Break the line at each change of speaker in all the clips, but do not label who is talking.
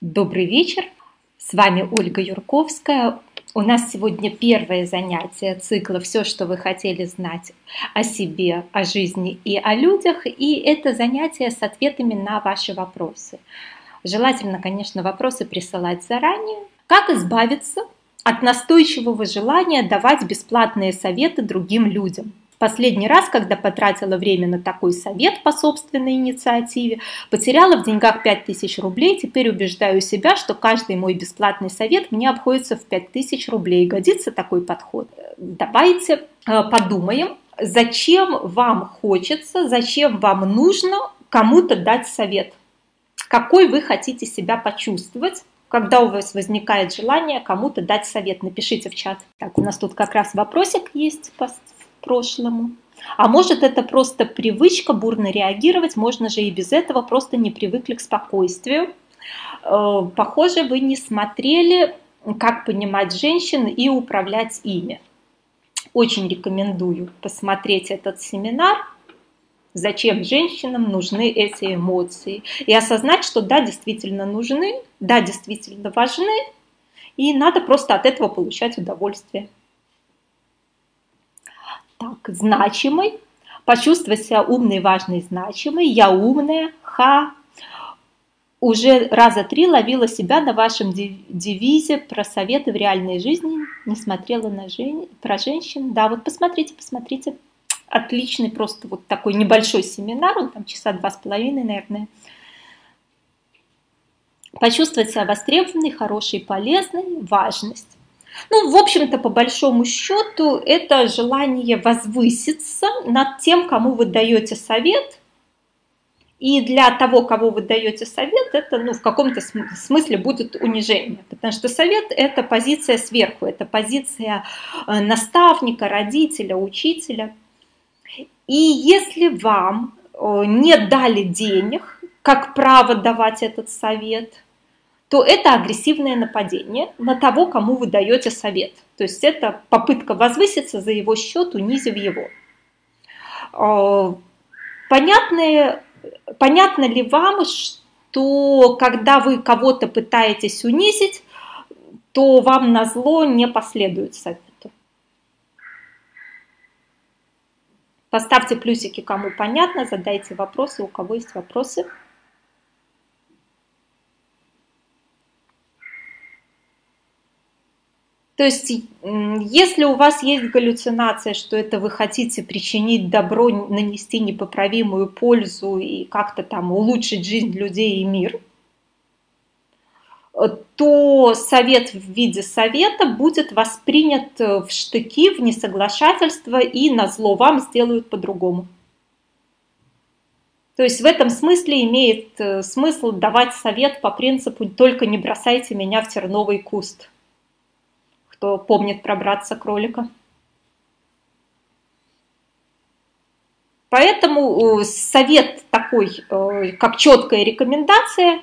Добрый вечер, с вами Ольга Юрковская. У нас сегодня первое занятие цикла «Все, что вы хотели знать о себе, о жизни и о людях». И это занятие с ответами на ваши вопросы. Желательно, конечно, вопросы присылать заранее. Как избавиться от настойчивого желания давать бесплатные советы другим людям? Последний раз, когда потратила время на такой совет по собственной инициативе, потеряла в деньгах 5000 рублей, теперь убеждаю себя, что каждый мой бесплатный совет мне обходится в 5000 рублей. Годится такой подход? Давайте э, подумаем, зачем вам хочется, зачем вам нужно кому-то дать совет. Какой вы хотите себя почувствовать, когда у вас возникает желание кому-то дать совет, напишите в чат. Так, у нас тут как раз вопросик есть прошлому. А может это просто привычка бурно реагировать, можно же и без этого, просто не привыкли к спокойствию. Э, похоже, вы не смотрели, как понимать женщин и управлять ими. Очень рекомендую посмотреть этот семинар, зачем женщинам нужны эти эмоции. И осознать, что да, действительно нужны, да, действительно важны, и надо просто от этого получать удовольствие. Так, значимый. Почувствовать себя умной, важной, значимой. Я умная. Ха. Уже раза три ловила себя на вашем девизе про советы в реальной жизни. Не смотрела на жен... про женщин. Да, вот посмотрите, посмотрите. Отличный просто вот такой небольшой семинар. Он там часа два с половиной, наверное. Почувствовать себя востребованной, хорошей, полезной, важность. Ну, в общем-то, по большому счету, это желание возвыситься над тем, кому вы даете совет. И для того, кого вы даете совет, это ну, в каком-то смысле будет унижение. Потому что совет – это позиция сверху, это позиция э, наставника, родителя, учителя. И если вам э, не дали денег, как право давать этот совет – то это агрессивное нападение на того, кому вы даете совет. То есть это попытка возвыситься за его счет, унизив его. А, понятно, понятно ли вам, что когда вы кого-то пытаетесь унизить, то вам на зло не последует совету? Поставьте плюсики, кому понятно, задайте вопросы, у кого есть вопросы. То есть, если у вас есть галлюцинация, что это вы хотите причинить добро, нанести непоправимую пользу и как-то там улучшить жизнь людей и мир, то совет в виде совета будет воспринят в штыки, в несоглашательство и на зло вам сделают по-другому. То есть в этом смысле имеет э, смысл давать совет по принципу «только не бросайте меня в терновый куст» кто помнит про братца-кролика. Поэтому э, совет такой, э, как четкая рекомендация,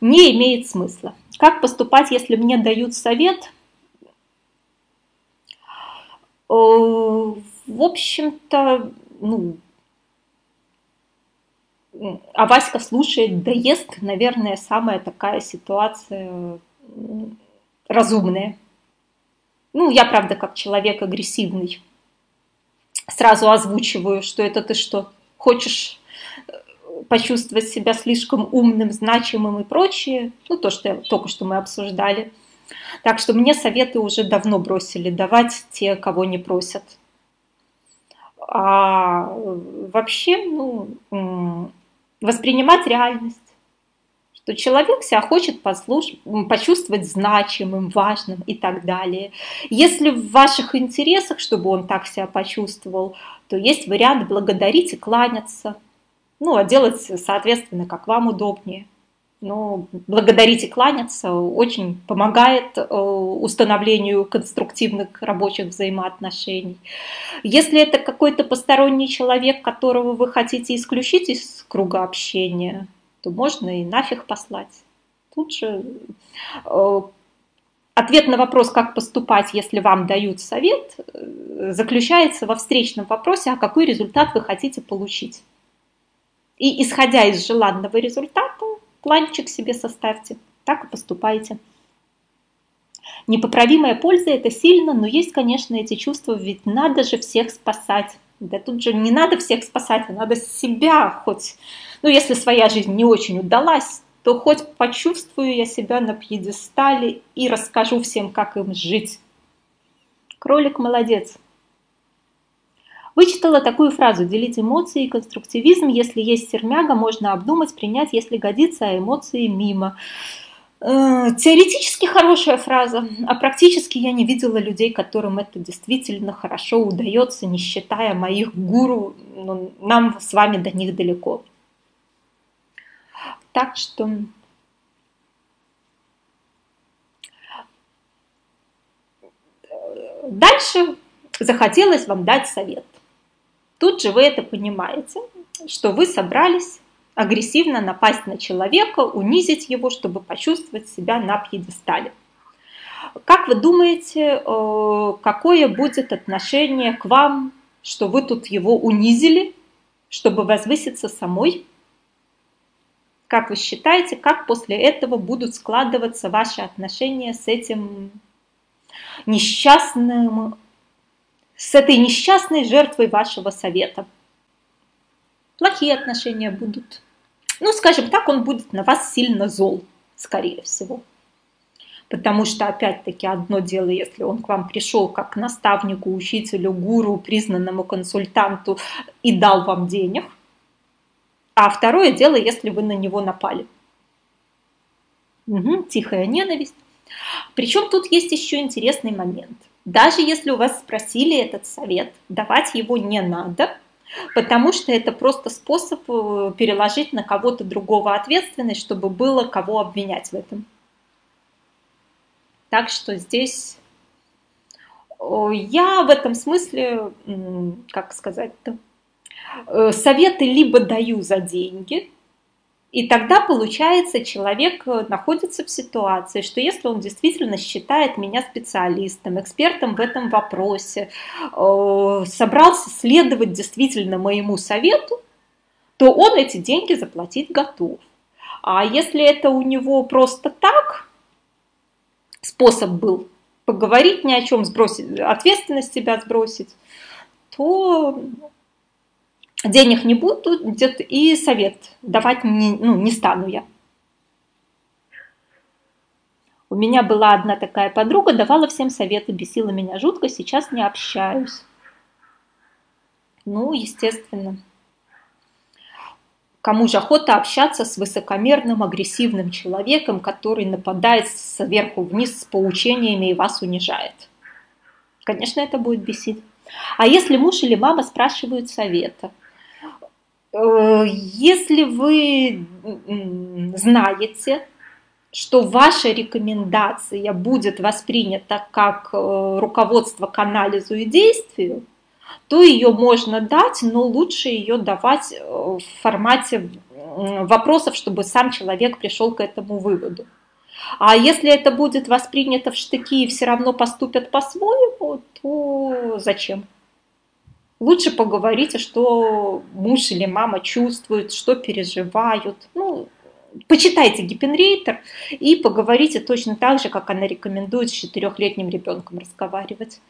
не имеет смысла. Как поступать, если мне дают совет? Э, в общем-то, ну, а Васька слушает, да ест, наверное, самая такая ситуация разумные. Ну, я, правда, как человек агрессивный, сразу озвучиваю, что это ты что, хочешь э, почувствовать себя слишком умным, значимым и прочее. Ну, то, что только что мы обсуждали. Так что мне советы уже давно бросили давать те, кого не просят. А вообще, ну, воспринимать реальность что человек себя хочет послуш... почувствовать значимым, важным и так далее. Если в ваших интересах, чтобы он так себя почувствовал, то есть вариант благодарить и кланяться. Ну, а делать, соответственно, как вам удобнее. Но благодарить и кланяться очень помогает э, установлению конструктивных рабочих взаимоотношений. Если это какой-то посторонний человек, которого вы хотите исключить из круга общения, то можно и нафиг послать. Тут же э, ответ на вопрос, как поступать, если вам дают совет, э, заключается во встречном вопросе, а какой результат вы хотите получить. И исходя из желанного результата, планчик себе составьте, так и поступайте. Непоправимая польза – это сильно, но есть, конечно, эти чувства, ведь надо же всех спасать. Да тут же не надо всех спасать, а надо себя хоть. Ну, если своя жизнь не очень удалась, то хоть почувствую я себя на пьедестале и расскажу всем, как им жить. Кролик молодец. Вычитала такую фразу «делить эмоции и конструктивизм. Если есть сермяга, можно обдумать, принять, если годится, а эмоции мимо». Э, теоретически хорошая фраза, а практически я не видела людей, которым это действительно хорошо удается, не считая моих гуру, но нам с вами до них далеко. Так что дальше захотелось вам дать совет. Тут же вы это понимаете, что вы собрались агрессивно напасть на человека, унизить его, чтобы почувствовать себя на пьедестале. Как вы думаете, э, какое будет отношение к вам, что вы тут его унизили, чтобы возвыситься самой? Как вы считаете, как после этого будут складываться ваши отношения с этим несчастным, с этой несчастной жертвой вашего совета? Плохие отношения будут. Ну, скажем так, он будет на вас сильно зол, скорее всего. Потому что, опять-таки, одно дело, если он к вам пришел как к наставнику, учителю, гуру, признанному консультанту и дал вам денег – а второе дело, если вы на него напали. Угу, тихая ненависть. Причем тут есть еще интересный момент. Даже если у вас спросили этот совет, давать его не надо, потому что это просто способ э, переложить на кого-то другого ответственность, чтобы было кого обвинять в этом. Так что здесь я в этом смысле, как сказать-то, Э, советы либо даю за деньги, и тогда, получается, человек э, находится в ситуации, что если он действительно считает меня специалистом, экспертом в этом вопросе, э, собрался следовать действительно моему совету, то он эти деньги заплатить готов. А если это у него просто так, способ был поговорить ни о чем, сбросить, ответственность себя сбросить, то денег не будет и совет давать не, ну, не стану я. У меня была одна такая подруга, давала всем советы, бесила меня жутко, сейчас не общаюсь. Ну, естественно. Кому же охота общаться с высокомерным, агрессивным человеком, который нападает сверху вниз с поучениями и вас унижает? Конечно, это будет бесить. А если муж или мама спрашивают совета, если вы знаете, что ваша рекомендация будет воспринята как э, руководство к анализу и действию, то ее можно дать, но лучше ее давать э, в формате вопросов, чтобы сам человек пришел к этому выводу. А если это будет воспринято в штыки и все равно поступят по-своему, то зачем? Лучше поговорите, что муж или мама чувствуют, что переживают. Ну, почитайте Гиппенрейтер и поговорите точно так же, как она рекомендует с четырехлетним ребенком разговаривать.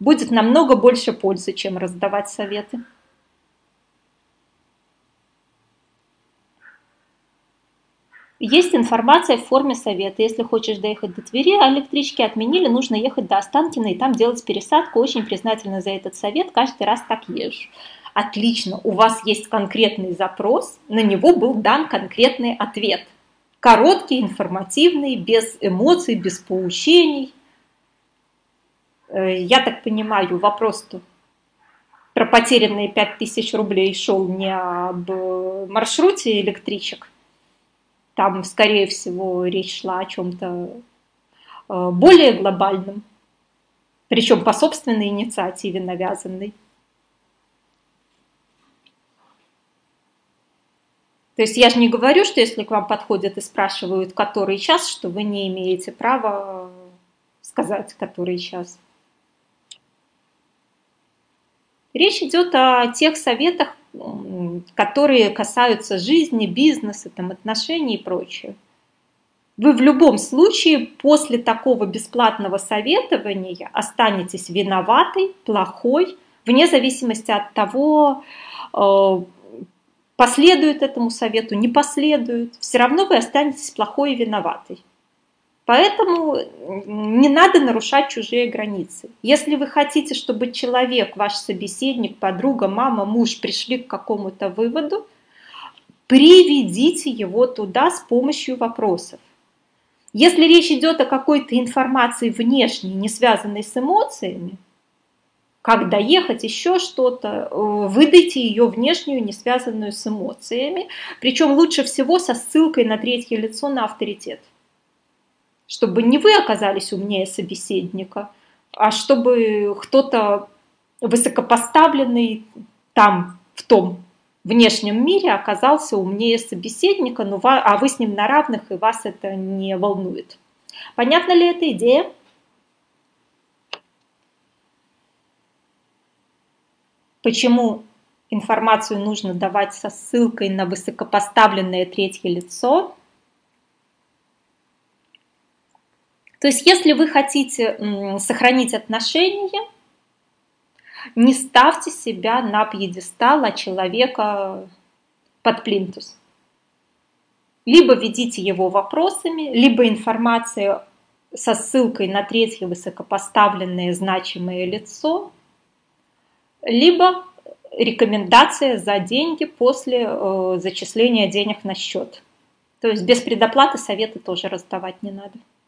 Будет намного больше пользы, чем раздавать советы. Есть информация в форме совета. Если хочешь доехать до Твери, а электрички отменили, нужно ехать до Останкина и там делать пересадку. Очень признательна за этот совет. Каждый раз так езжу. Отлично, у вас есть конкретный запрос, на него был дан конкретный ответ. Короткий, информативный, без эмоций, без поучений. Э, я так понимаю, вопрос-то про потерянные 5000 рублей шел не об маршруте электричек, там, скорее всего, речь шла о чем-то э, более глобальном, причем по собственной инициативе навязанной. То есть я же не говорю, что если к вам подходят и спрашивают, который час, что вы не имеете права сказать, который час. Речь идет о тех советах, которые касаются жизни, бизнеса, там, отношений и прочее. Вы в любом случае после такого бесплатного советования останетесь виноватой, плохой, вне зависимости от того, э, последует этому совету, не последует, все равно вы останетесь плохой и виноватой. Поэтому не надо нарушать чужие границы. Если вы хотите, чтобы человек, ваш собеседник, подруга, мама, муж пришли к какому-то выводу, приведите его туда с помощью вопросов. Если речь идет о какой-то информации внешней, не связанной с эмоциями, как доехать, еще что-то, э, выдайте ее внешнюю, не связанную с эмоциями, причем лучше всего со ссылкой на третье лицо на авторитет чтобы не вы оказались умнее собеседника, а чтобы кто-то высокопоставленный там, в том внешнем мире оказался умнее собеседника, но а вы с ним на равных, и вас это не волнует. Понятна ли эта идея? Почему информацию нужно давать со ссылкой на высокопоставленное третье лицо? То есть, если вы хотите сохранить отношения, не ставьте себя на пьедестал, а человека под плинтус. Либо ведите его вопросами, либо информация со ссылкой на третье высокопоставленное значимое лицо, либо рекомендация за деньги после э, зачисления денег на счет. То есть без предоплаты советы тоже раздавать не надо.